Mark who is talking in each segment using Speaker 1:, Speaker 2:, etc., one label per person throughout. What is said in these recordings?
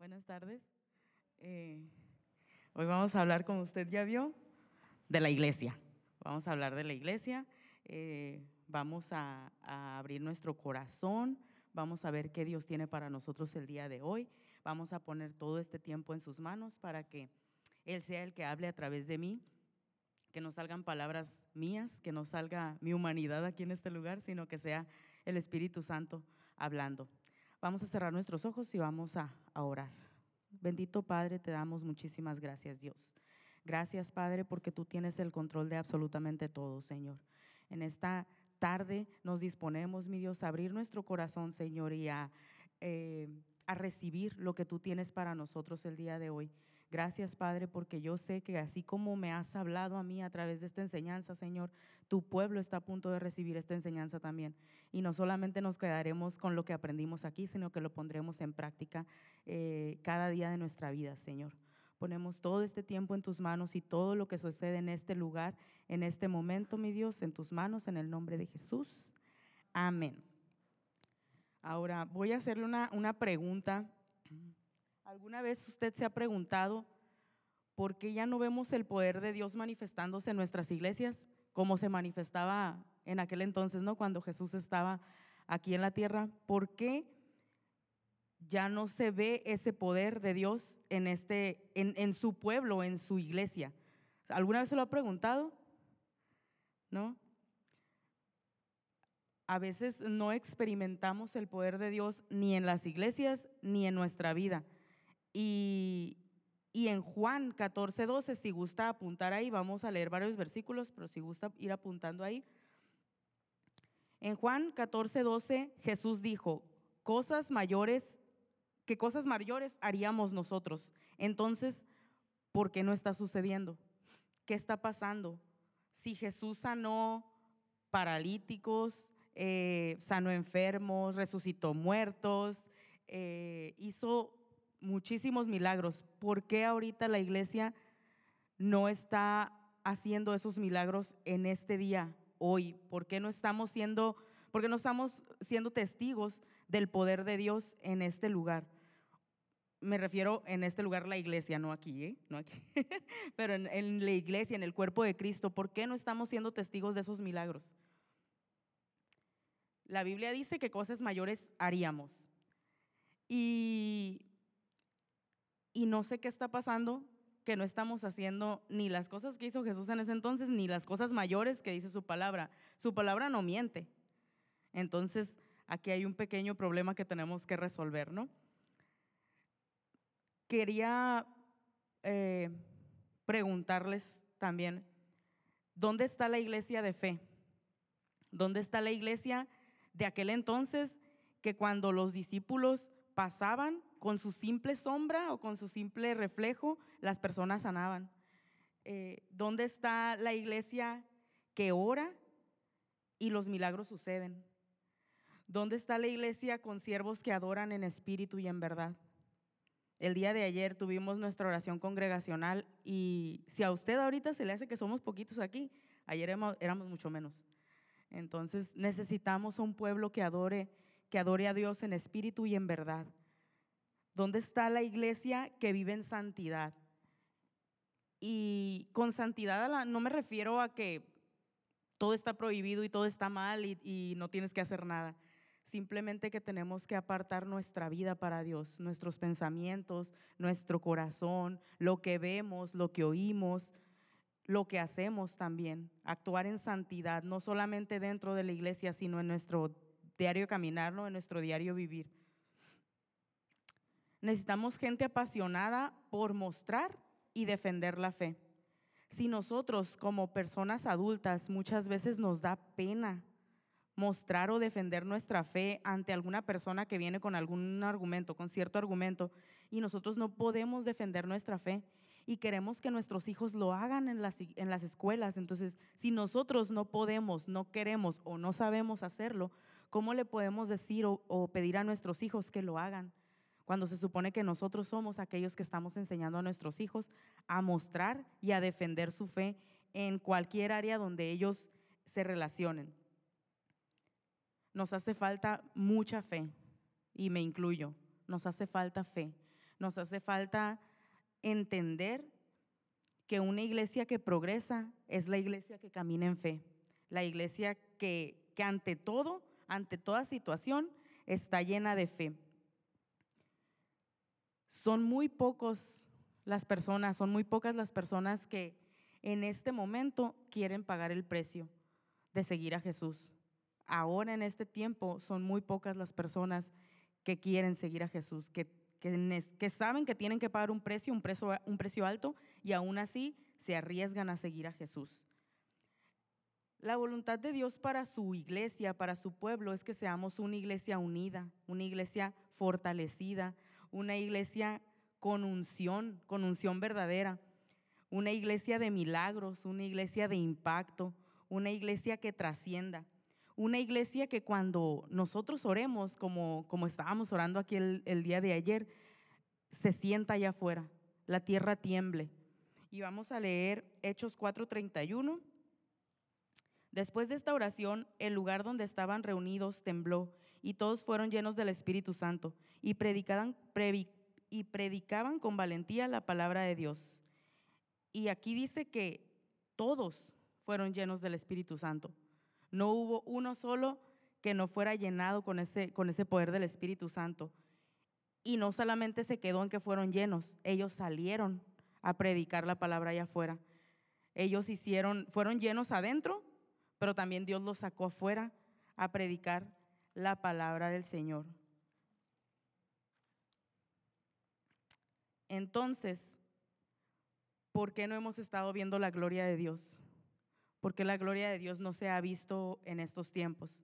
Speaker 1: Buenas tardes. Eh, hoy vamos a hablar, como usted ya vio, de la iglesia. Vamos a hablar de la iglesia. Eh, vamos a, a abrir nuestro corazón. Vamos a ver qué Dios tiene para nosotros el día de hoy. Vamos a poner todo este tiempo en sus manos para que Él sea el que hable a través de mí. Que no salgan palabras mías, que no salga mi humanidad aquí en este lugar, sino que sea el Espíritu Santo hablando. Vamos a cerrar nuestros ojos y vamos a, orar. Bendito Padre, te damos muchísimas gracias, Dios. Gracias, Padre, porque tú tienes el control de absolutamente todo, Señor. En esta tarde nos disponemos, mi Dios, a abrir nuestro corazón, Señor, y a, eh, a recibir lo que tú tienes para nosotros el día de hoy. Gracias, Padre, porque yo sé que así como me has hablado a mí a través de esta enseñanza, Señor, tu pueblo está a punto de recibir esta enseñanza también. Y no solamente nos quedaremos con lo que aprendimos aquí, sino que lo pondremos en práctica eh, cada día de nuestra vida, Señor. Ponemos todo este tiempo en tus manos y todo lo que sucede en este lugar, en este momento, mi Dios, en tus manos, en el nombre de Jesús. Amén. Ahora voy a hacerle una, una pregunta ¿Alguna vez usted se ha preguntado por qué ya no vemos el poder de Dios manifestándose en nuestras iglesias como se manifestaba en aquel entonces, ¿no? Cuando Jesús estaba aquí en la tierra. ¿Por qué ya no se ve ese poder de Dios en, este, en, en su pueblo, en su iglesia? ¿Alguna vez se lo ha preguntado? ¿No? A veces no experimentamos el poder de Dios ni en las iglesias ni en nuestra vida. Y, en Juan 14, 12, si gusta apuntar ahí, vamos a leer varios versículos, pero si gusta ir apuntando ahí. En Juan 14, 12, Jesús dijo, cosas mayores, que cosas mayores haríamos nosotros. Entonces, ¿por qué no está sucediendo? ¿Qué está pasando? Si Jesús sanó paralíticos, eh, sanó enfermos, resucitó muertos, eh, hizo muchísimos milagros. ¿Por qué ahorita la iglesia no está haciendo esos milagros en este día, hoy? ¿Por qué no estamos siendo, no estamos siendo testigos del poder de Dios en este lugar? Me refiero en este lugar la iglesia, no aquí, ¿eh? no aquí. pero en, en la iglesia, en el cuerpo de Cristo. ¿Por qué no estamos siendo testigos de esos milagros? La Biblia dice que cosas mayores haríamos. Y y no sé qué está pasando, que no estamos haciendo ni las cosas que hizo Jesús en ese entonces, ni las cosas mayores que dice su palabra. Su palabra no miente. Entonces, aquí hay un pequeño problema que tenemos que resolver, ¿no? Quería eh, preguntarles también, ¿dónde está la iglesia de fe? ¿Dónde está la iglesia de aquel entonces que cuando los discípulos pasaban con su simple sombra o con su simple reflejo, las personas sanaban. Eh, ¿Dónde está la iglesia que ora y los milagros suceden? ¿Dónde está la iglesia con siervos que adoran en espíritu y en verdad? El día de ayer tuvimos nuestra oración congregacional y si a usted ahorita se le hace que somos poquitos aquí, ayer éramos mucho menos. Entonces necesitamos un pueblo que adore, que adore a Dios en espíritu y en verdad. ¿Dónde está la iglesia que vive en santidad? Y con santidad no me refiero a que todo está prohibido y todo está mal y, no tienes que hacer nada. Simplemente que tenemos que apartar nuestra vida para Dios, nuestros pensamientos, nuestro corazón, lo que vemos, lo que oímos, lo que hacemos también. Actuar en santidad, no solamente dentro de la iglesia, sino en nuestro diario caminar, ¿no? en nuestro diario vivir. Necesitamos gente apasionada por mostrar y defender la fe. Si nosotros como personas adultas muchas veces nos da pena mostrar o defender nuestra fe ante alguna persona que viene con algún argumento, con cierto argumento, y nosotros no podemos defender nuestra fe y queremos que nuestros hijos lo hagan en las, en las escuelas. Entonces, si nosotros no podemos, no queremos o no sabemos hacerlo, ¿cómo le podemos decir o, o pedir a nuestros hijos que lo hagan? Cuando se supone que nosotros somos aquellos que estamos enseñando a nuestros hijos a mostrar y a defender su fe en cualquier área donde ellos se relacionen. Nos hace falta mucha fe, y me incluyo, nos hace falta fe. nos hace falta entender que una iglesia que progresa es la iglesia que camina en fe, la iglesia que, que ante todo, ante toda situación, está llena de fe. Son muy pocos las personas, son muy pocas las personas que en este momento quieren pagar el precio de seguir a Jesús. Ahora en este tiempo son muy pocas las personas que quieren seguir a Jesús, que, que, saben que tienen que pagar un precio, un precio, un precio alto, y aún así se arriesgan a seguir a Jesús. La voluntad de Dios para su iglesia, para su pueblo, es que seamos una iglesia unida, una iglesia fortalecida, una iglesia con unción, con unción verdadera, una iglesia de milagros, una iglesia de impacto, una iglesia que trascienda, una iglesia que cuando nosotros oremos, como, como estábamos orando aquí el, el día de ayer, se sienta allá afuera, la tierra tiemble. Y vamos a leer Hechos 4:31. Después de esta oración, el lugar donde estaban reunidos tembló y todos fueron llenos del Espíritu Santo y predicaban, con valentía la palabra de Dios. Y aquí dice que todos fueron llenos del Espíritu Santo. No hubo uno solo que no fuera llenado con ese, con ese poder del Espíritu Santo. Y no solamente se quedó en que fueron llenos, ellos salieron a predicar la palabra allá afuera. Ellos hicieron, fueron llenos adentro, pero también Dios los sacó afuera a predicar la palabra del Señor. Entonces, ¿por qué no hemos estado viendo la gloria de Dios? ¿Por qué la gloria de Dios no se ha visto en estos tiempos?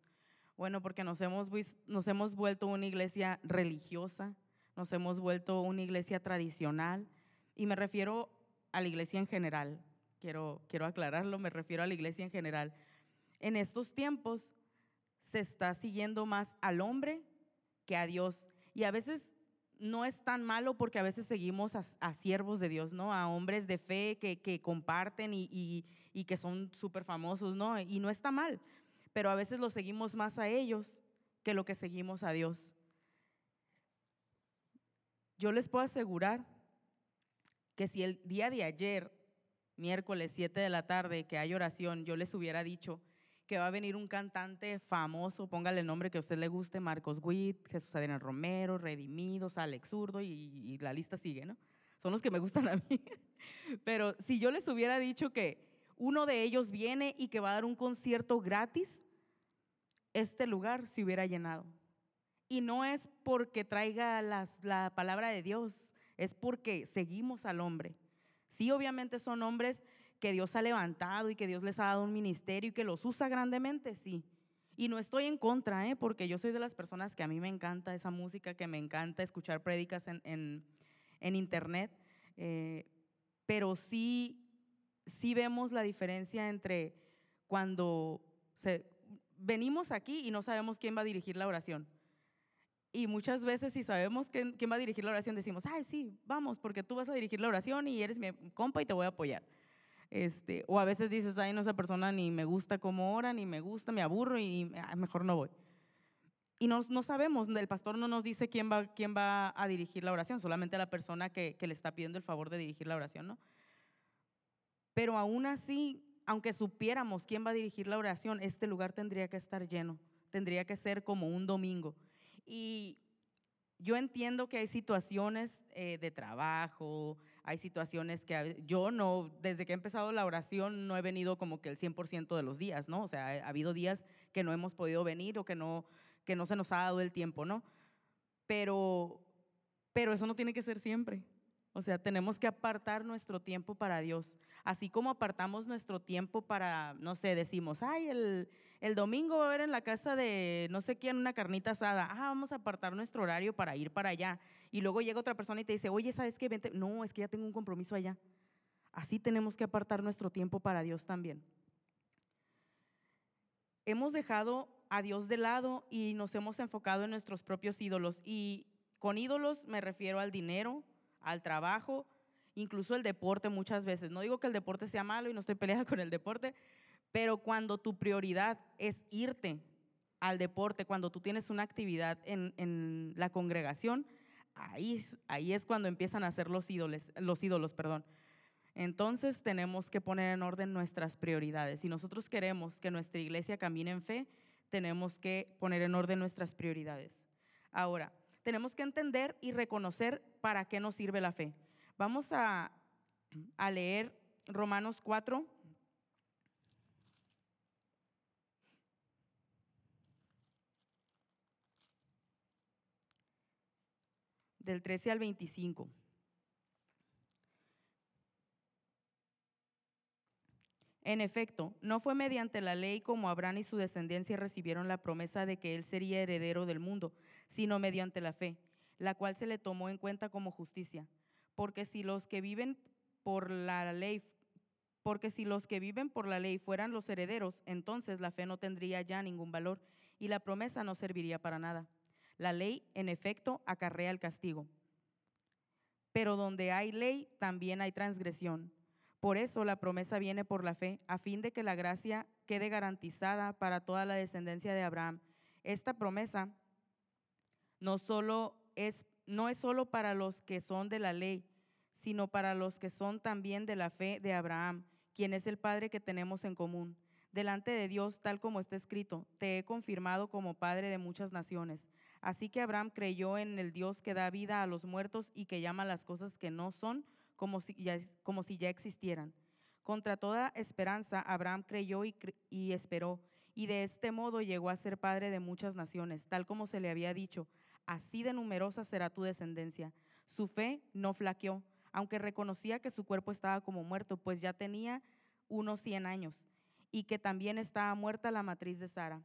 Speaker 1: Bueno, porque nos hemos, nos hemos vuelto una iglesia religiosa, nos hemos vuelto una iglesia tradicional, y me refiero a la iglesia en general. Quiero, quiero aclararlo, me refiero a la iglesia en general. En estos tiempos se está siguiendo más al hombre que a Dios. Y a veces no es tan malo porque a veces seguimos a, siervos de Dios, ¿no? A hombres de fe que, comparten y, que son súper famosos, ¿no? Y no está mal, pero a veces lo seguimos más a ellos que lo que seguimos a Dios. Yo les puedo asegurar que si el día de ayer, miércoles 7 de la tarde, que hay oración, yo les hubiera dicho, que va a venir un cantante famoso, póngale el nombre que a usted le guste, Marcos Witt, Jesús Adrián Romero, Redimidos, Alex Zurdo y, la lista sigue, ¿no? Son los que me gustan a mí. Pero si yo les hubiera dicho que uno de ellos viene y que va a dar un concierto gratis, este lugar se hubiera llenado. Y no es porque traiga la palabra de Dios, es porque seguimos al hombre. Sí, obviamente son hombres que Dios ha levantado y que Dios les ha dado un ministerio y que los usa grandemente, sí. Y no estoy en contra, ¿eh? porque yo soy de las personas que a mí me encanta esa música, que me encanta escuchar prédicas en, en, internet, eh, pero sí, sí vemos la diferencia entre cuando venimos aquí y no sabemos quién va a dirigir la oración. Y muchas veces si sabemos quién, quién va a dirigir la oración, decimos, ay, sí, vamos, porque tú vas a dirigir la oración y eres mi compa y te voy a apoyar. Este, o a veces dices, ay, no, esa persona ni me gusta cómo ora, ni me gusta, me aburro y mejor no voy. Y no, no, sabemos, el pastor no nos dice quién va, quién va a dirigir la oración, solamente la persona que, que le está pidiendo el favor de dirigir la oración, ¿no? Pero aún así, aunque supiéramos quién va a dirigir la oración, este lugar tendría que estar lleno, tendría que ser como un domingo. Y yo entiendo que hay situaciones eh, de trabajo, hay situaciones que yo no, desde que he empezado la oración no he venido como que el 100% de los días, ¿no? O sea, ha habido días que no hemos podido venir o que no, que no se nos ha dado el tiempo, ¿no? Pero, pero eso no tiene que ser siempre. O sea, tenemos que apartar nuestro tiempo para Dios. Así como apartamos nuestro tiempo para, no sé, decimos, ay, el, el domingo va a haber en la casa de no sé quién una carnita asada. Ah, vamos a apartar nuestro horario para ir para allá. Y luego llega otra persona y te dice, oye, ¿sabes qué? No, es que ya tengo un compromiso allá. Así tenemos que apartar nuestro tiempo para Dios también. Hemos dejado a Dios de lado y nos hemos enfocado en nuestros propios ídolos. Y con ídolos me refiero al dinero, al trabajo, incluso el deporte muchas veces. No digo que el deporte sea malo y no estoy peleada con el deporte, pero cuando tu prioridad es irte al deporte, cuando tú tienes una actividad en, en la congregación, ahí, ahí es cuando empiezan a ser los ídolos, los ídolos, perdón. Entonces tenemos que poner en orden nuestras prioridades. Si nosotros queremos que nuestra iglesia camine en fe, tenemos que poner en orden nuestras prioridades. Ahora, tenemos que entender y reconocer para qué nos sirve la fe. Vamos a, a leer Romanos 4, del 13 al 25. En efecto, no fue mediante la ley como Abraham y su descendencia recibieron la promesa de que él sería heredero del mundo, sino mediante la fe, la cual se le tomó en cuenta como justicia. Porque si los que viven por la ley, porque si los que viven por la ley fueran los herederos, entonces la fe no tendría ya ningún valor y la promesa no serviría para nada. La ley, en efecto, acarrea el castigo. Pero donde hay ley, también hay transgresión. Por eso la promesa viene por la fe, a fin de que la gracia quede garantizada para toda la descendencia de Abraham. Esta promesa no solo es no es solo para los que son de la ley, sino para los que son también de la fe de Abraham, quien es el Padre que tenemos en común. Delante de Dios, tal como está escrito, te he confirmado como Padre de muchas naciones. Así que Abraham creyó en el Dios que da vida a los muertos y que llama las cosas que no son como si ya, existieran. Contra toda esperanza, Abraham creyó y, y esperó, y de este modo llegó a ser padre de muchas naciones, tal como se le había dicho, así de numerosa será tu descendencia. Su fe no flaqueó, aunque reconocía que su cuerpo estaba como muerto, pues ya tenía unos 100 años, y que también estaba muerta la matriz de Sara.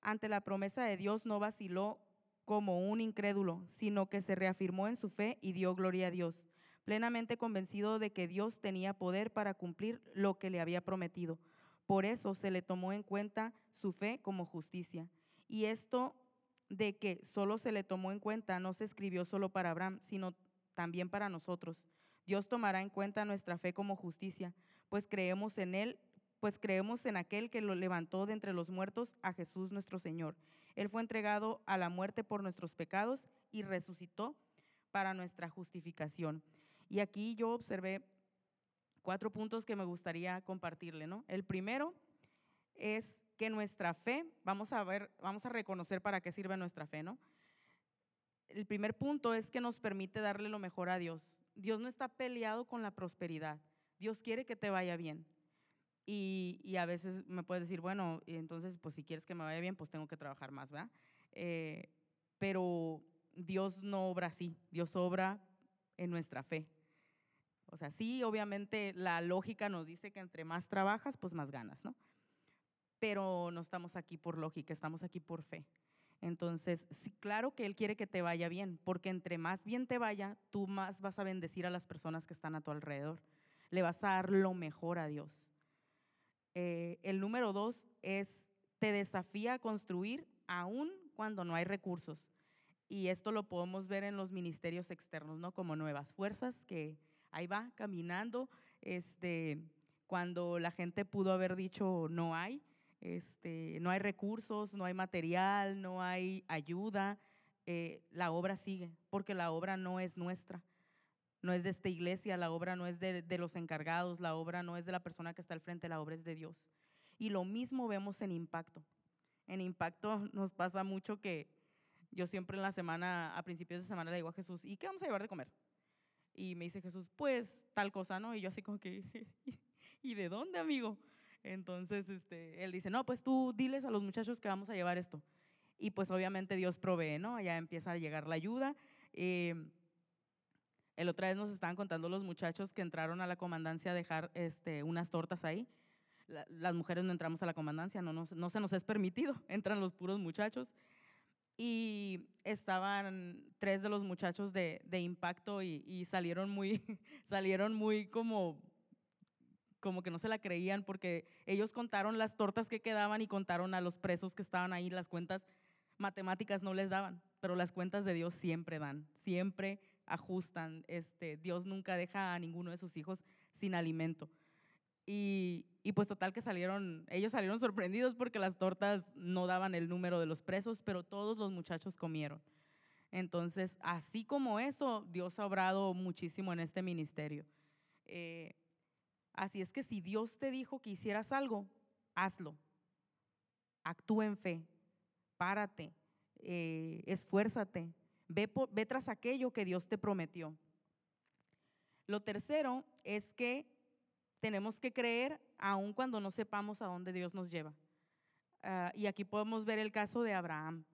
Speaker 1: Ante la promesa de Dios no vaciló como un incrédulo, sino que se reafirmó en su fe y dio gloria a Dios plenamente convencido de que Dios tenía poder para cumplir lo que le había prometido. Por eso se le tomó en cuenta su fe como justicia. Y esto de que solo se le tomó en cuenta no se escribió solo para Abraham, sino también para nosotros. Dios tomará en cuenta nuestra fe como justicia, pues creemos en él, pues creemos en aquel que lo levantó de entre los muertos a Jesús nuestro Señor. Él fue entregado a la muerte por nuestros pecados y resucitó para nuestra justificación. Y aquí yo observé cuatro puntos que me gustaría compartirle, ¿no? El primero es que nuestra fe, vamos a ver, vamos a reconocer para qué sirve nuestra fe, ¿no? El primer punto es que nos permite darle lo mejor a Dios. Dios no está peleado con la prosperidad. Dios quiere que te vaya bien. Y, a veces me puedes decir, bueno, entonces, pues si quieres que me vaya bien, pues tengo que trabajar más, ¿verdad? Eh, pero Dios no obra así. Dios obra en nuestra fe. O sea, sí, obviamente la lógica nos dice que entre más trabajas, pues más ganas, ¿no? Pero no estamos aquí por lógica, estamos aquí por fe. Entonces, sí, claro que Él quiere que te vaya bien, porque entre más bien te vaya, tú más vas a bendecir a las personas que están a tu alrededor. Le vas a dar lo mejor a Dios. Eh, el número dos es, te desafía a construir aún cuando no hay recursos y esto lo podemos ver en los ministerios externos, ¿no? Como nuevas fuerzas que ahí va caminando, este, cuando la gente pudo haber dicho no hay, este, no hay recursos, no hay material, no hay ayuda, eh, la obra sigue, porque la obra no es nuestra, no es de esta iglesia, la obra no es de, de los encargados, la obra no es de la persona que está al frente, la obra es de Dios. Y lo mismo vemos en impacto. En impacto nos pasa mucho que yo siempre en la semana, a principios de semana, le digo a Jesús, ¿y qué vamos a llevar de comer? Y me dice Jesús, pues tal cosa, ¿no? Y yo así como que, ¿y de dónde, amigo? Entonces, este, él dice, no, pues tú diles a los muchachos que vamos a llevar esto. Y pues obviamente Dios provee, ¿no? Ya empieza a llegar la ayuda. Eh, el otra vez nos estaban contando los muchachos que entraron a la comandancia a dejar este, unas tortas ahí. las mujeres no entramos a la comandancia, no, no, se nos es permitido, entran los puros muchachos y estaban tres de los muchachos de, impacto y, y, salieron muy, salieron muy como, como que no se la creían porque ellos contaron las tortas que quedaban y contaron a los presos que estaban ahí, las cuentas matemáticas no les daban, pero las cuentas de Dios siempre dan, siempre ajustan, este, Dios nunca deja a ninguno de sus hijos sin alimento. Y, y, pues total que salieron, ellos salieron sorprendidos porque las tortas no daban el número de los presos, pero todos los muchachos comieron. Entonces, así como eso, Dios ha obrado muchísimo en este ministerio. Eh, así es que si Dios te dijo que hicieras algo, hazlo. Actúa en fe, párate, eh, esfuérzate, ve, tras aquello que Dios te prometió. Lo tercero es que tenemos que creer aun cuando no sepamos a dónde Dios nos lleva. Ah, y aquí podemos ver el caso de Abraham.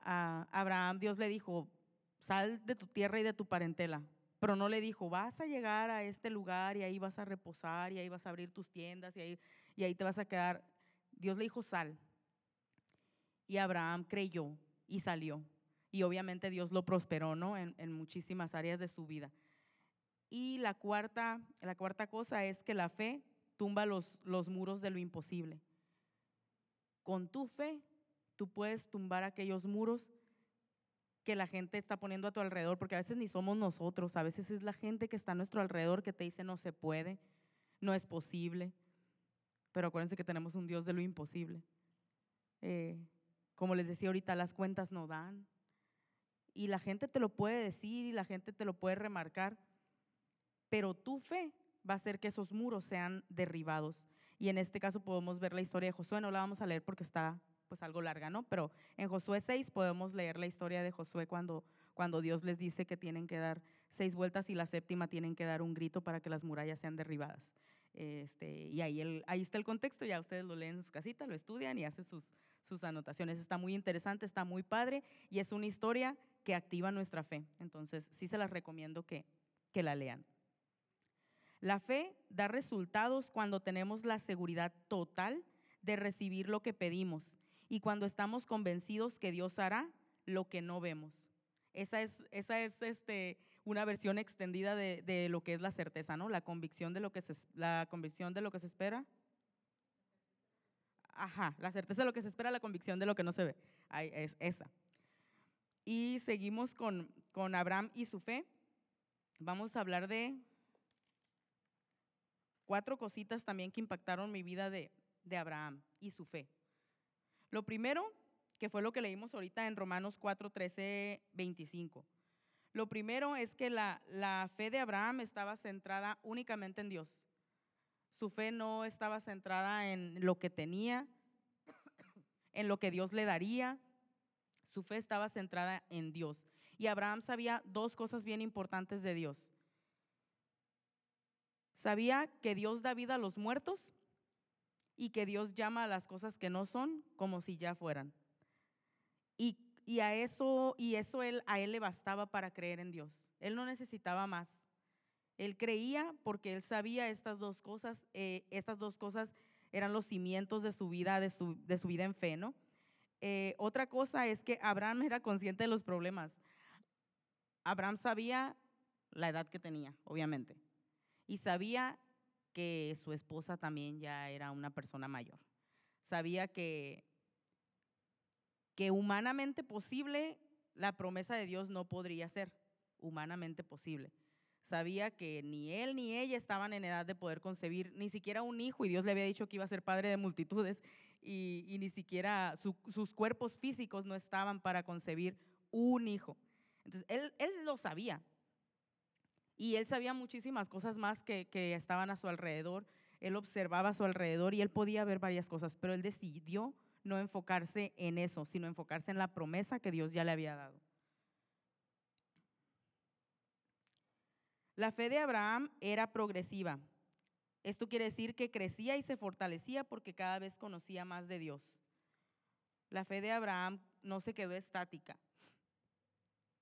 Speaker 1: A Abraham Dios le dijo, sal de tu tierra y de tu parentela, pero no le dijo, vas a llegar a este lugar y ahí vas a reposar y ahí vas a abrir tus tiendas y ahí, y ahí te vas a quedar. Dios le dijo, sal. Y Abraham creyó y salió. Y obviamente Dios lo prosperó, ¿no? En, muchísimas áreas de su vida. Y la cuarta, la cuarta cosa es que la fe tumba los, los muros de lo imposible. Con tu fe, tú puedes tumbar aquellos muros que la gente está poniendo a tu alrededor, porque a veces ni somos nosotros, a veces es la gente que está a nuestro alrededor que te dice no se puede, no es posible. Pero acuérdense que tenemos un Dios de lo imposible. Eh, como les decía ahorita, las cuentas no dan. Y la gente te lo puede decir y la gente te lo puede remarcar, pero tu fe va a hacer que esos muros sean derribados. Y en este caso podemos ver la historia de Josué, no la vamos a leer porque está pues algo larga, ¿no? Pero en Josué 6 podemos leer la historia de Josué cuando, cuando Dios les dice que tienen que dar seis vueltas y la séptima tienen que dar un grito para que las murallas sean derribadas. Este, y ahí, el, ahí está el contexto, ya ustedes lo leen en su casita, lo estudian y hacen sus, sus anotaciones. Está muy interesante, está muy padre y es una historia que activa nuestra fe. Entonces, sí se las recomiendo que, que la lean. La fe da resultados cuando tenemos la seguridad total de recibir lo que pedimos y cuando estamos convencidos que Dios hará lo que no vemos. Esa es, esa es este, una versión extendida de, lo que es la certeza, ¿no? La convicción de lo que se, la convicción de lo que se espera. Ajá, la certeza de lo que se espera, la convicción de lo que no se ve. Ahí es esa. Y seguimos con, con Abraham y su fe. Vamos a hablar de cuatro cositas también que impactaron mi vida de, Abraham y su fe. Lo primero, que fue lo que leímos ahorita en Romanos 4, 13, 25. Lo primero es que la, la, fe de Abraham estaba centrada únicamente en Dios. Su fe no estaba centrada en lo que tenía, en lo que Dios le daría. Su fe estaba centrada en Dios. Y Abraham sabía dos cosas bien importantes de Dios. Sabía que Dios da vida a los muertos y que Dios llama a las cosas que no son como si ya fueran. Y, a eso, y eso él, a él le bastaba para creer en Dios. Él no necesitaba más. Él creía porque él sabía estas dos cosas, eh, estas dos cosas eran los cimientos de su vida, de su, de su vida en fe, ¿no? Eh, otra cosa es que Abraham era consciente de los problemas. Abraham sabía la edad que tenía, obviamente y sabía que su esposa también ya era una persona mayor. Sabía que, que humanamente posible la promesa de Dios no podría ser humanamente posible. Sabía que ni él ni ella estaban en edad de poder concebir ni siquiera un hijo y Dios le había dicho que iba a ser padre de multitudes y, ni siquiera sus cuerpos físicos no estaban para concebir un hijo. Entonces, él, él lo sabía, y él sabía muchísimas cosas más que, estaban a su alrededor. Él observaba a su alrededor y él podía ver varias cosas, pero él decidió no enfocarse en eso, sino enfocarse en la promesa que Dios ya le había dado. La fe de Abraham era progresiva. Esto quiere decir que crecía y se fortalecía porque cada vez conocía más de Dios. La fe de Abraham no se quedó estática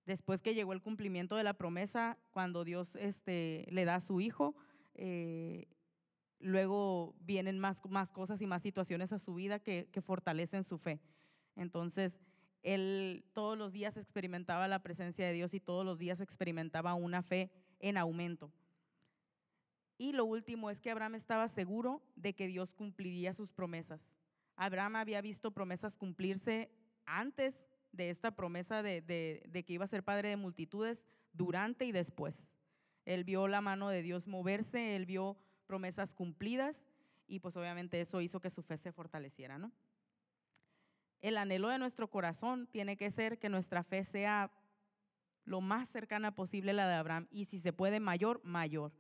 Speaker 1: después que llegó el cumplimiento de la promesa, cuando Dios este, le da a su hijo, eh, luego vienen más, más cosas y más situaciones a su vida que, que fortalecen su fe. Entonces, él todos los días experimentaba la presencia de Dios y todos los días experimentaba una fe en aumento. Y lo último es que Abraham estaba seguro de que Dios cumpliría sus promesas. Abraham había visto promesas cumplirse antes de esta promesa de, que iba a ser padre de multitudes durante y después. Él vio la mano de Dios moverse, él vio promesas cumplidas y pues obviamente eso hizo que su fe se fortaleciera, ¿no? El anhelo de nuestro corazón tiene que ser que nuestra fe sea lo más cercana posible la de Abraham, y si se puede mayor, mayor.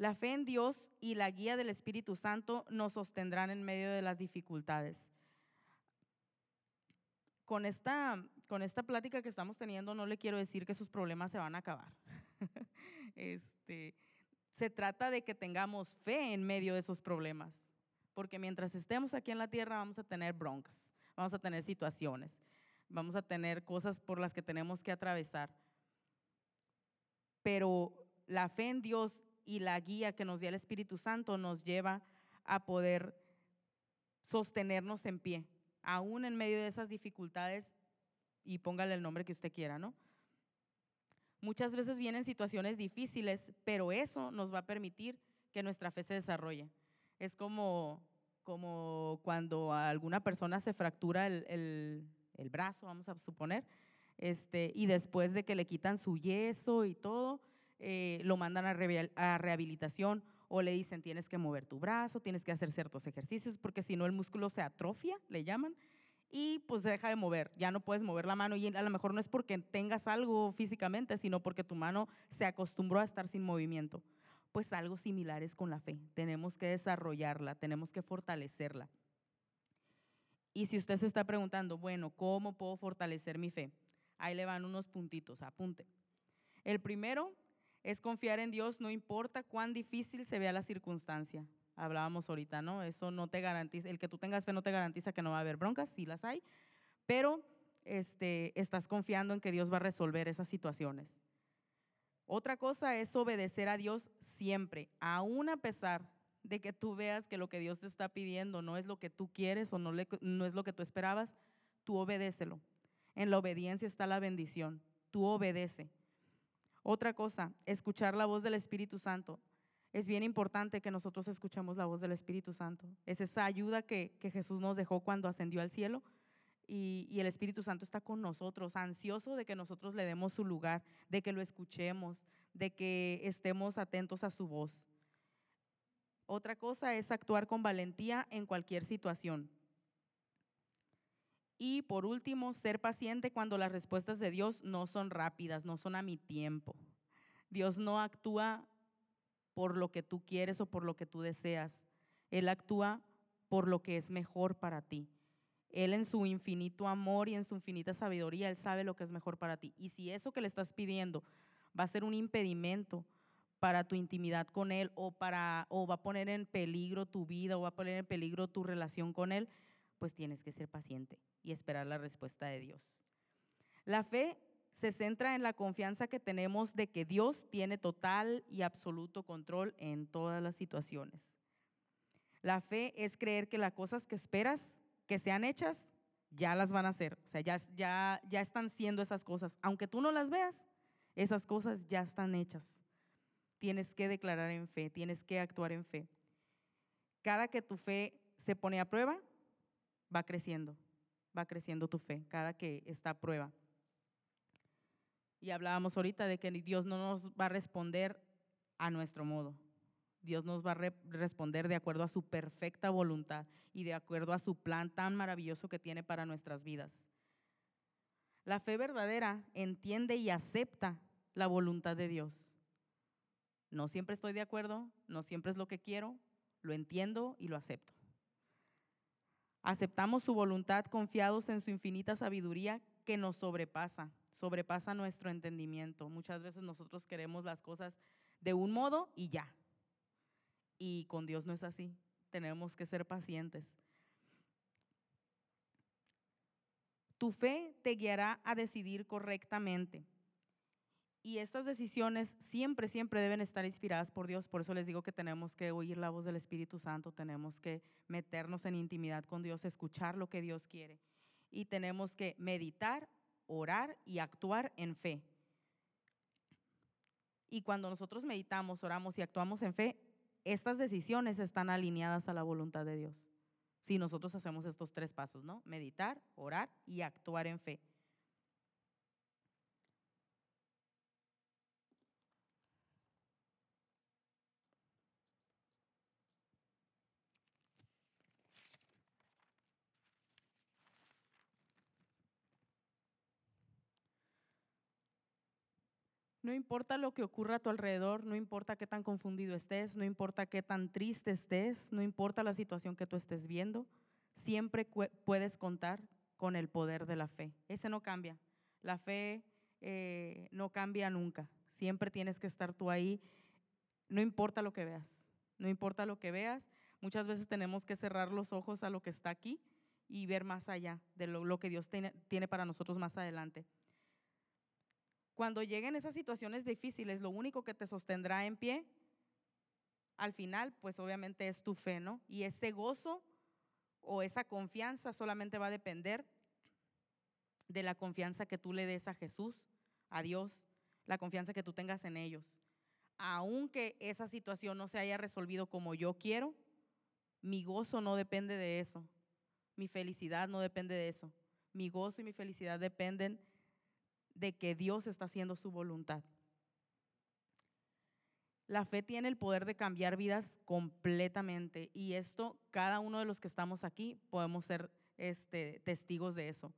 Speaker 1: La fe en Dios y la guía del Espíritu Santo nos sostendrán en medio de las dificultades. Con esta, con esta plática que estamos teniendo no le quiero decir que sus problemas se van a acabar. este, se trata de que tengamos fe en medio de esos problemas, porque mientras estemos aquí en la tierra vamos a tener broncas, vamos a tener situaciones, vamos a tener cosas por las que tenemos que atravesar. Pero la fe en Dios y la guía que nos dio el Espíritu Santo nos lleva a poder sostenernos en pie, aún en medio de esas dificultades, y póngale el nombre que usted quiera, ¿no? Muchas veces vienen situaciones difíciles, pero eso nos va a permitir que nuestra fe se desarrolle. Es como, como cuando a alguna persona se fractura el, brazo, vamos a suponer, este, y después de que le quitan su yeso y todo, eh, lo mandan a, a rehabilitación o le dicen tienes que mover tu brazo, tienes que hacer ciertos ejercicios, porque si no el músculo se atrofia, le llaman, y pues se deja de mover, ya no puedes mover la mano y a lo mejor no es porque tengas algo físicamente, sino porque tu mano se acostumbró a estar sin movimiento. Pues algo similar es con la fe, tenemos que desarrollarla, tenemos que fortalecerla. Y si usted se está preguntando, bueno, ¿cómo puedo fortalecer mi fe? Ahí le van unos puntitos, apunte. El primero es confiar en Dios, no importa cuán difícil se vea la circunstancia hablábamos ahorita, ¿no? Eso no te garantiza, el que tú tengas fe no te garantiza que no va a haber broncas, sí las hay, pero este, estás confiando en que Dios va a resolver esas situaciones. Otra cosa es obedecer a Dios siempre, aún a pesar de que tú veas que lo que Dios te está pidiendo no es lo que tú quieres o no, no es lo que tú esperabas, tú obedécelo. En la obediencia está la bendición, tú obedece. Otra cosa, escuchar la voz del Espíritu Santo es bien importante que nosotros escuchemos la voz del Espíritu Santo. Es esa ayuda que, Jesús nos dejó cuando ascendió al cielo y, y, el Espíritu Santo está con nosotros, ansioso de que nosotros le demos su lugar, de que lo escuchemos, de que estemos atentos a su voz. Otra cosa es actuar con valentía en cualquier situación. Y por último, ser paciente cuando las respuestas de Dios no son rápidas, no son a mi tiempo. Dios no actúa por lo que tú quieres o por lo que tú deseas. Él actúa por lo que es mejor para ti. Él en su infinito amor y en su infinita sabiduría, Él sabe lo que es mejor para ti. Y si eso que le estás pidiendo va a ser un impedimento para tu intimidad con Él o, para, o va a poner en peligro tu vida o va a poner en peligro tu relación con Él, pues tienes que ser paciente y esperar la respuesta de Dios. La fe se centra en la confianza que tenemos de que Dios tiene total y absoluto control en todas las situaciones. La fe es creer que las cosas que esperas que sean hechas, ya las van a hacer. O sea, ya, están siendo esas cosas. Aunque tú no las veas, esas cosas ya están hechas. Tienes que declarar en fe, tienes que actuar en fe. Cada que tu fe se pone a prueba, va creciendo, va creciendo tu fe, cada que está a prueba. Y hablábamos ahorita de que Dios no nos va a responder a nuestro modo. Dios nos va a responder de acuerdo a su perfecta voluntad y de acuerdo a su plan tan maravilloso que tiene para nuestras vidas. La fe verdadera entiende y acepta la voluntad de Dios. No siempre estoy de acuerdo, no siempre es lo que quiero, lo entiendo y lo acepto. Aceptamos su voluntad confiados en su infinita sabiduría que nos sobrepasa sobrepasa nuestro entendimiento. Muchas veces nosotros queremos las cosas de un modo y ya. Y con Dios no es así. Tenemos que ser pacientes. Tu fe te guiará a decidir correctamente. Y estas decisiones siempre, siempre deben estar inspiradas por Dios. Por eso les digo que tenemos que oír la voz del Espíritu Santo, tenemos que meternos en intimidad con Dios, escuchar lo que Dios quiere. Y tenemos que meditar orar y actuar en fe. Y cuando nosotros meditamos, oramos y actuamos en fe, estas decisiones están alineadas a la voluntad de Dios. Si nosotros hacemos estos tres pasos, ¿no? Meditar, orar y actuar en fe. No importa lo que ocurra a tu alrededor, no importa qué tan confundido estés, no importa qué tan triste estés, no importa la situación que tú estés viendo, siempre puedes contar con el poder de la fe. Ese no cambia. La fe eh, no cambia nunca. Siempre tienes que estar tú ahí, no importa lo que veas, no importa lo que veas. Muchas veces tenemos que cerrar los ojos a lo que está aquí y ver más allá de lo, que Dios tiene para nosotros más adelante. Cuando lleguen esas situaciones difíciles, lo único que te sostendrá en pie, al final, pues obviamente es tu fe, ¿no? Y ese gozo o esa confianza solamente va a depender de la confianza que tú le des a Jesús, a Dios, la confianza que tú tengas en ellos. Aunque esa situación no se haya resolvido como yo quiero, mi gozo no depende de eso. Mi felicidad no depende de eso. Mi gozo y mi felicidad dependen de que Dios está haciendo su voluntad. La fe tiene el poder de cambiar vidas completamente y esto, cada uno de los que estamos aquí podemos ser este, testigos de eso,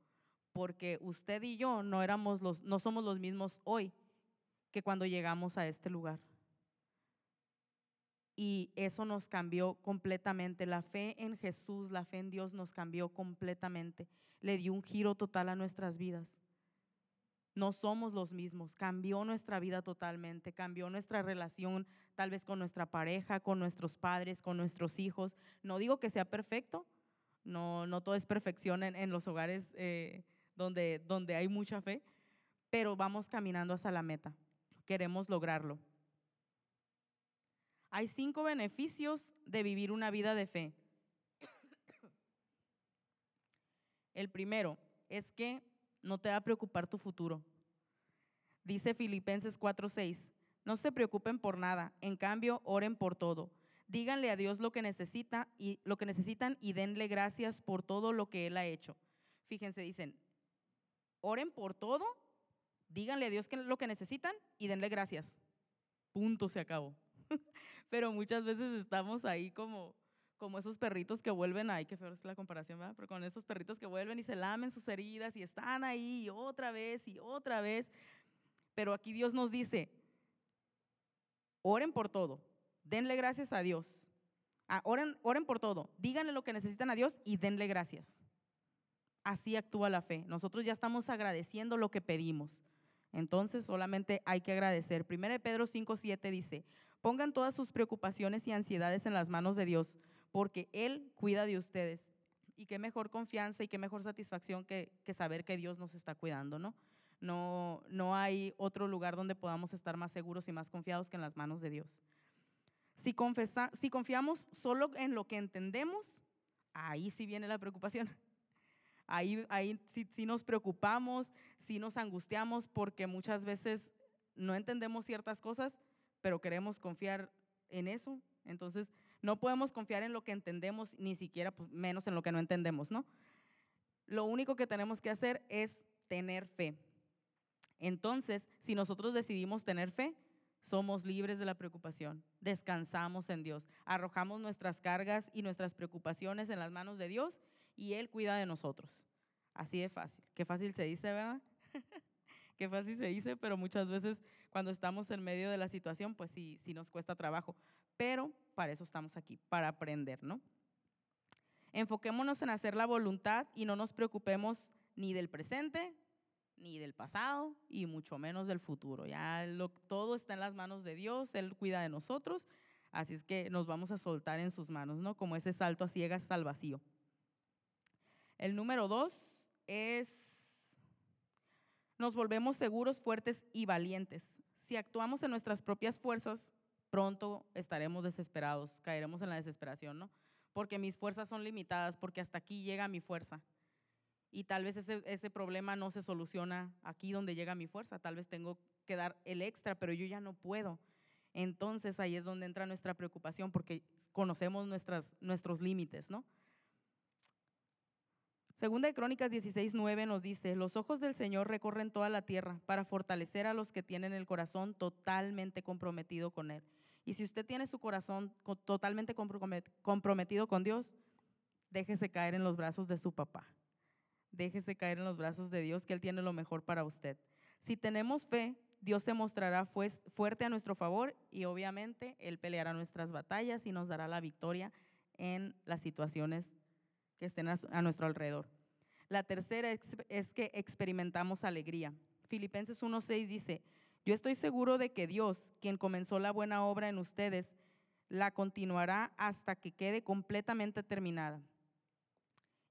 Speaker 1: porque usted y yo no, éramos los, no somos los mismos hoy que cuando llegamos a este lugar. Y eso nos cambió completamente. La fe en Jesús, la fe en Dios nos cambió completamente. Le dio un giro total a nuestras vidas no somos los mismos. Cambió nuestra vida totalmente, cambió nuestra relación tal vez con nuestra pareja, con nuestros padres, con nuestros hijos. No digo que sea perfecto, no, no todo es perfección en, los hogares eh, donde, donde hay mucha fe, pero vamos caminando hacia la meta. Queremos lograrlo. Hay cinco beneficios de vivir una vida de fe. El primero es que no te va a preocupar tu futuro. Dice Filipenses 4:6, no se preocupen por nada, en cambio oren por todo. Díganle a Dios lo que necesita y lo que necesitan y denle gracias por todo lo que él ha hecho. Fíjense, dicen, oren por todo, díganle a Dios lo que necesitan y denle gracias. Punto, se acabó. Pero muchas veces estamos ahí como como esos perritos que vuelven, ay, qué feo es la comparación, ¿verdad? Pero con esos perritos que vuelven y se lamen sus heridas y están ahí otra vez y otra vez. Pero aquí Dios nos dice, oren por todo, denle gracias a Dios. Ah, oren, oren por todo, díganle lo que necesitan a Dios y denle gracias. Así actúa la fe. Nosotros ya estamos agradeciendo lo que pedimos. Entonces solamente hay que agradecer. 1 Pedro 5, 7 dice, pongan todas sus preocupaciones y ansiedades en las manos de Dios, porque Él cuida de ustedes. Y qué mejor confianza y qué mejor satisfacción que, saber que Dios nos está cuidando, ¿no? ¿no? No hay otro lugar donde podamos estar más seguros y más confiados que en las manos de Dios. Si, confesa, si confiamos solo en lo que entendemos, ahí sí viene la preocupación. Ahí, ahí sí, nos preocupamos, sí nos angustiamos porque muchas veces no entendemos ciertas cosas, pero queremos confiar en eso. Entonces, no podemos confiar en lo que entendemos, ni siquiera pues, menos en lo que no entendemos, ¿no? Lo único que tenemos que hacer es tener fe. Entonces, si nosotros decidimos tener fe, somos libres de la preocupación, descansamos en Dios, arrojamos nuestras cargas y nuestras preocupaciones en las manos de Dios y Él cuida de nosotros. Así de fácil. Qué fácil se dice, ¿verdad? Qué fácil se dice, pero muchas veces cuando estamos en medio de la situación, pues sí, sí nos cuesta trabajo. Pero para eso estamos aquí, para aprender, ¿no? Enfoquémonos en hacer la voluntad y no nos preocupemos ni del presente, ni del pasado, y mucho menos del futuro. Ya todo está en las manos de Dios, Él cuida de nosotros, así es que nos vamos a soltar en sus manos, ¿no? Como ese salto a ciegas el vacío. El número dos es, nos volvemos seguros, fuertes y valientes. Si actuamos en nuestras propias fuerzas, pronto estaremos desesperados, caeremos en la desesperación, ¿no? Porque mis fuerzas son limitadas, porque hasta aquí llega mi fuerza. Y tal vez ese, ese problema no se soluciona aquí donde llega mi fuerza, tal vez tengo que dar el extra, pero yo ya no puedo. Entonces ahí es donde entra nuestra preocupación porque conocemos nuestras, nuestros límites, ¿no? Segunda de Crónicas 16, 9 nos dice, los ojos del Señor recorren toda la tierra para fortalecer a los que tienen el corazón totalmente comprometido con Él. Y si usted tiene su corazón totalmente comprometido con Dios, déjese caer en los brazos de su papá. Déjese caer en los brazos de Dios, que Él tiene lo mejor para usted. Si tenemos fe, Dios se mostrará fuerte a nuestro favor y obviamente Él peleará nuestras batallas y nos dará la victoria en las situaciones que estén a nuestro alrededor. La tercera es, que experimentamos alegría. Filipenses 1.6 dice, yo estoy seguro de que Dios, quien comenzó la buena obra en ustedes, la continuará hasta que quede completamente terminada.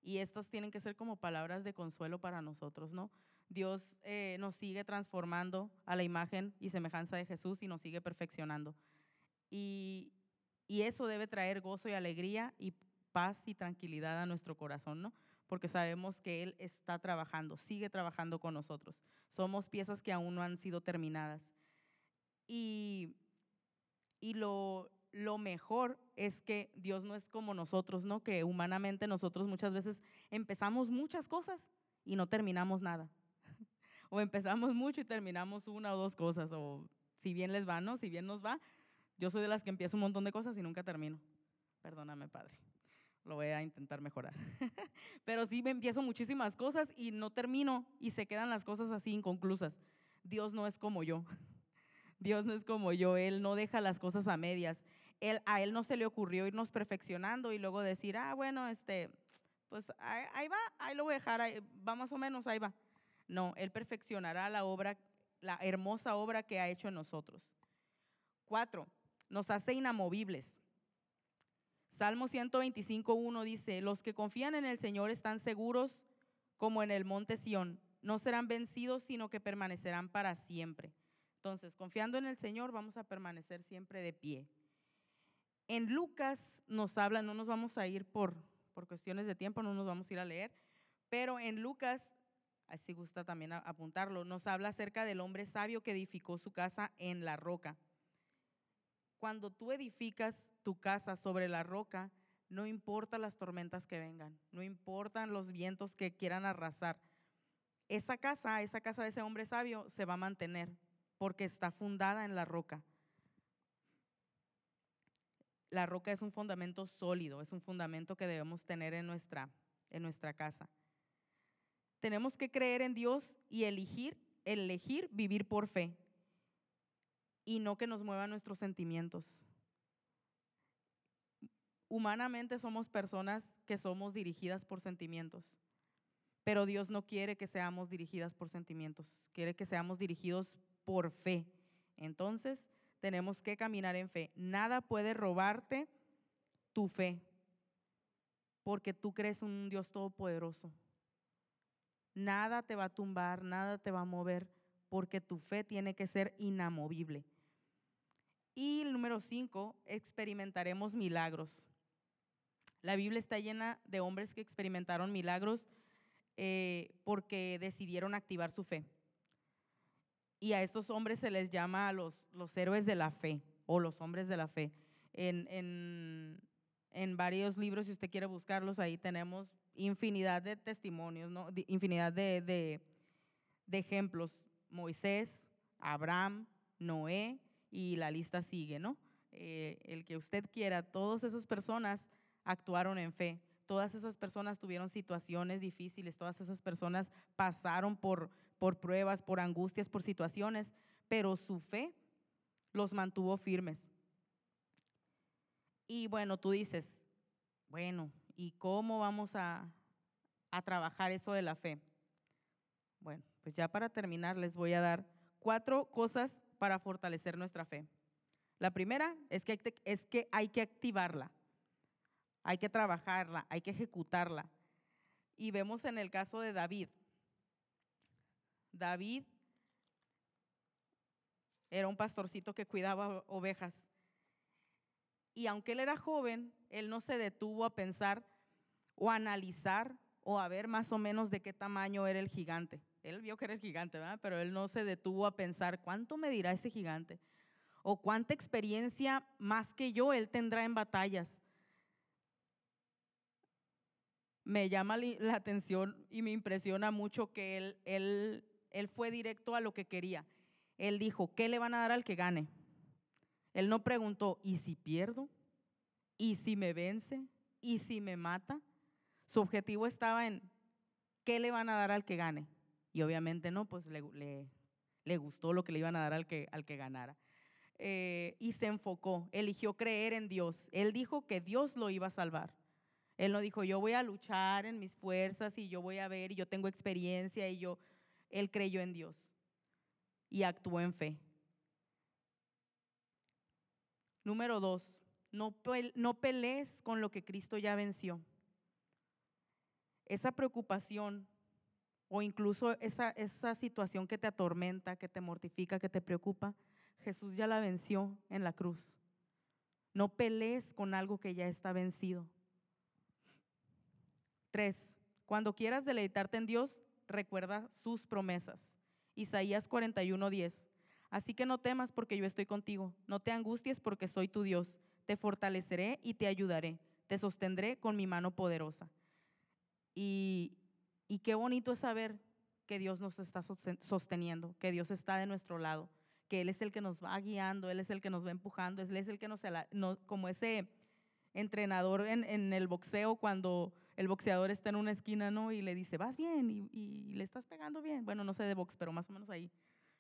Speaker 1: Y estas tienen que ser como palabras de consuelo para nosotros, ¿no? Dios eh, nos sigue transformando a la imagen y semejanza de Jesús y nos sigue perfeccionando. Y, y eso debe traer gozo y alegría y paz y tranquilidad a nuestro corazón, ¿no? Porque sabemos que Él está trabajando, sigue trabajando con nosotros. Somos piezas que aún no han sido terminadas. Y, y lo, lo mejor es que Dios no es como nosotros, ¿no? Que humanamente nosotros muchas veces empezamos muchas cosas y no terminamos nada. o empezamos mucho y terminamos una o dos cosas, o si bien les va, ¿no? Si bien nos va, yo soy de las que empiezo un montón de cosas y nunca termino. Perdóname, Padre. Lo voy a intentar mejorar. Pero sí me empiezo muchísimas cosas y no termino y se quedan las cosas así inconclusas. Dios no es como yo. Dios no es como yo, Él no deja las cosas a medias. Él, a Él no se le ocurrió irnos perfeccionando y luego decir, ah, bueno, este, pues ahí, va, ahí lo voy a dejar, va más o menos, ahí va. No, Él perfeccionará la obra, la hermosa obra que ha hecho en nosotros. Cuatro, nos hace inamovibles. Salmo 125.1 dice, los que confían en el Señor están seguros como en el monte Sión. No serán vencidos, sino que permanecerán para siempre. Entonces, confiando en el Señor, vamos a permanecer siempre de pie. En Lucas nos habla, no nos vamos a ir por, por cuestiones de tiempo, no nos vamos a ir a leer, pero en Lucas, así gusta también apuntarlo, nos habla acerca del hombre sabio que edificó su casa en la roca. Cuando tú edificas tu casa sobre la roca, no importa las tormentas que vengan, no importan los vientos que quieran arrasar. Esa casa, esa casa de ese hombre sabio se va a mantener porque está fundada en la roca. La roca es un fundamento sólido, es un fundamento que debemos tener en nuestra, en nuestra casa. Tenemos que creer en Dios y elegir, elegir vivir por fe y no que nos muevan nuestros sentimientos. Humanamente somos personas que somos dirigidas por sentimientos, pero Dios no quiere que seamos dirigidas por sentimientos, quiere que seamos dirigidos por fe. Entonces, tenemos que caminar en fe. Nada puede robarte tu fe, porque tú crees un Dios todopoderoso. Nada te va a tumbar, nada te va a mover, porque tu fe tiene que ser inamovible. Y el número cinco, experimentaremos milagros. La Biblia está llena de hombres que experimentaron milagros eh, porque decidieron activar su fe y a estos hombres se les llama a los, los héroes de la fe o los hombres de la fe. En, en, varios libros, si usted quiere buscarlos, ahí tenemos infinidad de testimonios, ¿no? infinidad de, de, ejemplos. Moisés, Abraham, Noé y la lista sigue, ¿no? Eh, el que usted quiera, todas esas personas actuaron en fe. Todas esas personas tuvieron situaciones difíciles, todas esas personas pasaron por, por pruebas, por angustias, por situaciones, pero su fe los mantuvo firmes. Y bueno, tú dices, bueno, ¿y cómo vamos a, a trabajar eso de la fe? Bueno, pues ya para terminar les voy a dar cuatro cosas para fortalecer nuestra fe. La primera es que, es que hay que activarla, hay que trabajarla, hay que ejecutarla. Y vemos en el caso de David, David era un pastorcito que cuidaba ovejas. Y aunque él era joven, él no se detuvo a pensar o a analizar o a ver más o menos de qué tamaño era el gigante. Él vio que era el gigante, ¿verdad? Pero él no se detuvo a pensar cuánto me dirá ese gigante o cuánta experiencia más que yo él tendrá en batallas. Me llama la atención y me impresiona mucho que él, él él fue directo a lo que quería. Él dijo, ¿qué le van a dar al que gane? Él no preguntó, ¿y si pierdo? ¿Y si me vence? ¿Y si me mata? Su objetivo estaba en, ¿qué le van a dar al que gane? Y obviamente no, pues le, Le gustó lo que le iban a dar al que, al que ganara. Eh, y se enfocó, eligió creer en Dios. Él dijo que Dios lo iba a salvar. Él no dijo, yo voy a luchar en mis fuerzas y yo voy a ver y yo tengo experiencia y yo, él creyó en Dios y actuó en fe. Número dos, no, no pelees con lo que Cristo ya venció. Esa preocupación o incluso esa, esa situación que te atormenta, que te mortifica, que te preocupa, Jesús ya la venció en la cruz. No pelees con algo que ya está vencido. Tres, cuando quieras deleitarte en Dios, recuerda sus promesas. Isaías 41:10. Así que no temas porque yo estoy contigo. No te angusties porque soy tu Dios. Te fortaleceré y te ayudaré. Te sostendré con mi mano poderosa. Y, y qué bonito es saber que Dios nos está sosteniendo, que Dios está de nuestro lado que Él es el que nos va guiando, Él es el que nos va empujando, Él es el que nos, como ese entrenador en, el boxeo cuando el boxeador está en una esquina, ¿no? Y le dice, vas bien y, le estás pegando bien. Bueno, no sé de box, pero más o menos ahí.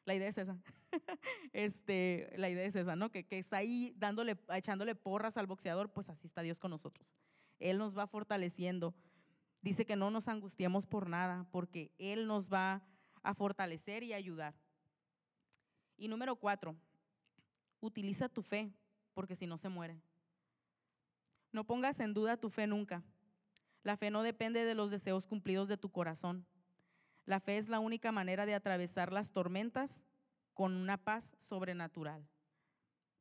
Speaker 1: La idea es esa. este, la idea es esa, ¿no? Que, que está ahí dándole, echándole porras al boxeador, pues así está Dios con nosotros. Él nos va fortaleciendo. Dice que no nos angustiemos por nada, porque Él nos va a fortalecer y ayudar. Y número cuatro, utiliza tu fe, porque si no se muere. No pongas en duda tu fe nunca. La fe no depende de los deseos cumplidos de tu corazón. La fe es la única manera de atravesar las tormentas con una paz sobrenatural.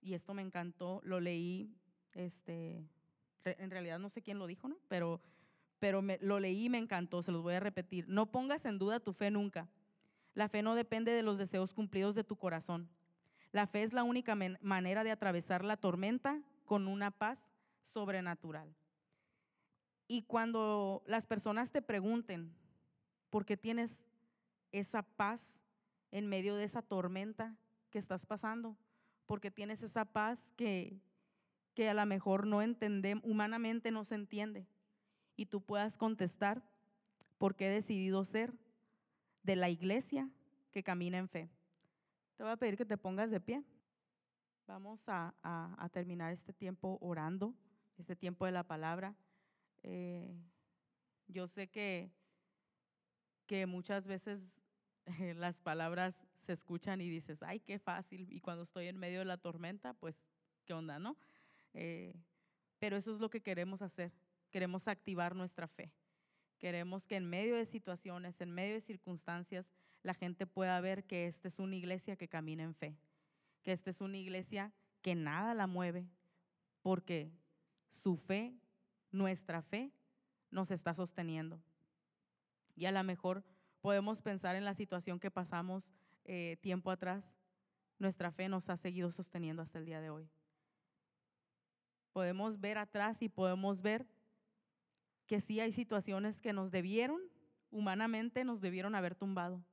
Speaker 1: Y esto me encantó, lo leí, este, en realidad no sé quién lo dijo, ¿no? Pero, pero lo leí y me encantó, se los voy a repetir. No pongas en duda tu fe nunca. La fe no depende de los deseos cumplidos de tu corazón. La fe es la única manera de atravesar la tormenta con una paz sobrenatural. Y cuando las personas te pregunten por qué tienes esa paz en medio de esa tormenta que estás pasando, porque tienes esa paz que, que a lo mejor no entendemos, humanamente no se entiende, y tú puedas contestar, porque he decidido ser de la iglesia que camina en fe. Te voy a pedir que te pongas de pie. Vamos a, terminar este tiempo orando, este tiempo de la palabra. Eh, yo sé que, que muchas veces eh, las palabras se escuchan y dices, ay, qué fácil. Y cuando estoy en medio de la tormenta, pues, ¿qué onda, no? Eh, pero eso es lo que queremos hacer. Queremos activar nuestra fe. Queremos que en medio de situaciones, en medio de circunstancias, la gente pueda ver que esta es una iglesia que camina en fe, que esta es una iglesia que nada la mueve, porque su fe, nuestra fe, nos está sosteniendo. Y a lo mejor podemos pensar en la situación que pasamos eh, tiempo atrás, nuestra fe nos ha seguido sosteniendo hasta el día de hoy. Podemos ver atrás y podemos ver que sí hay situaciones que nos debieron, humanamente nos debieron haber tumbado,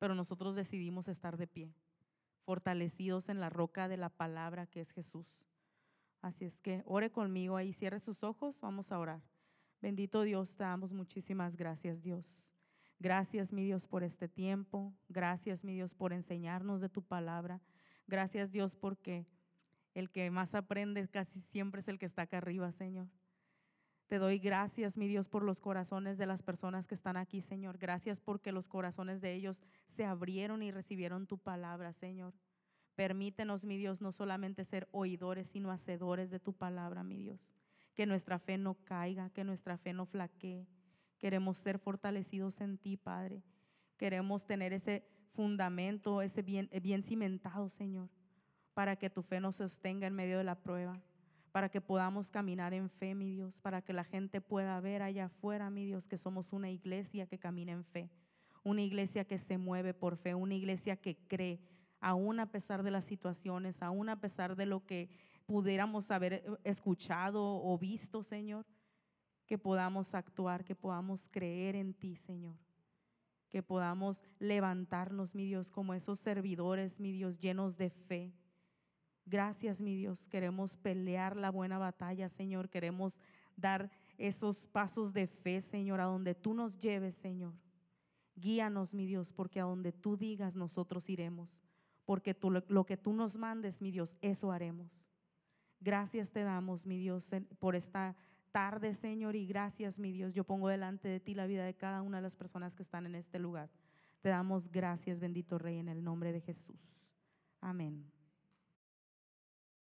Speaker 1: pero nosotros decidimos estar de pie, fortalecidos en la roca de la palabra que es Jesús. Así es que ore conmigo ahí, cierre sus ojos, vamos a orar. Bendito Dios, te damos muchísimas gracias, Dios. Gracias, mi Dios, por este tiempo. Gracias, mi Dios, por enseñarnos de tu palabra. Gracias, Dios, porque el que más aprende casi siempre es el que está acá arriba, Señor. Te doy gracias, mi Dios, por los corazones de las personas que están aquí, Señor. Gracias porque los corazones de ellos se abrieron y recibieron tu palabra, Señor. Permítenos, mi Dios, no solamente ser oidores, sino hacedores de tu palabra, mi Dios. Que nuestra fe no caiga, que nuestra fe no flaquee. Queremos ser fortalecidos en ti, Padre. Queremos tener ese fundamento, ese bien, bien cimentado, Señor, para que tu fe nos sostenga en medio de la prueba para que podamos caminar en fe, mi Dios, para que la gente pueda ver allá afuera, mi Dios, que somos una iglesia que camina en fe, una iglesia que se mueve por fe, una iglesia que cree, aún a pesar de las situaciones, aún a pesar de lo que pudiéramos haber escuchado o visto, Señor, que podamos actuar, que podamos creer en ti, Señor que podamos levantarnos, mi Dios, como esos servidores, mi Dios, llenos de fe, Gracias, mi Dios. Queremos pelear la buena batalla, Señor. Queremos dar esos pasos de fe, Señor, a donde tú nos lleves, Señor. Guíanos, mi Dios, porque a donde tú digas nosotros iremos, porque tú, lo que tú nos mandes, mi Dios, eso haremos. Gracias te damos, mi Dios, por esta tarde, Señor, y gracias, mi Dios. Yo pongo delante de ti la vida de cada una de las personas que están en este lugar. Te damos gracias, bendito Rey, en el nombre de Jesús. Amén.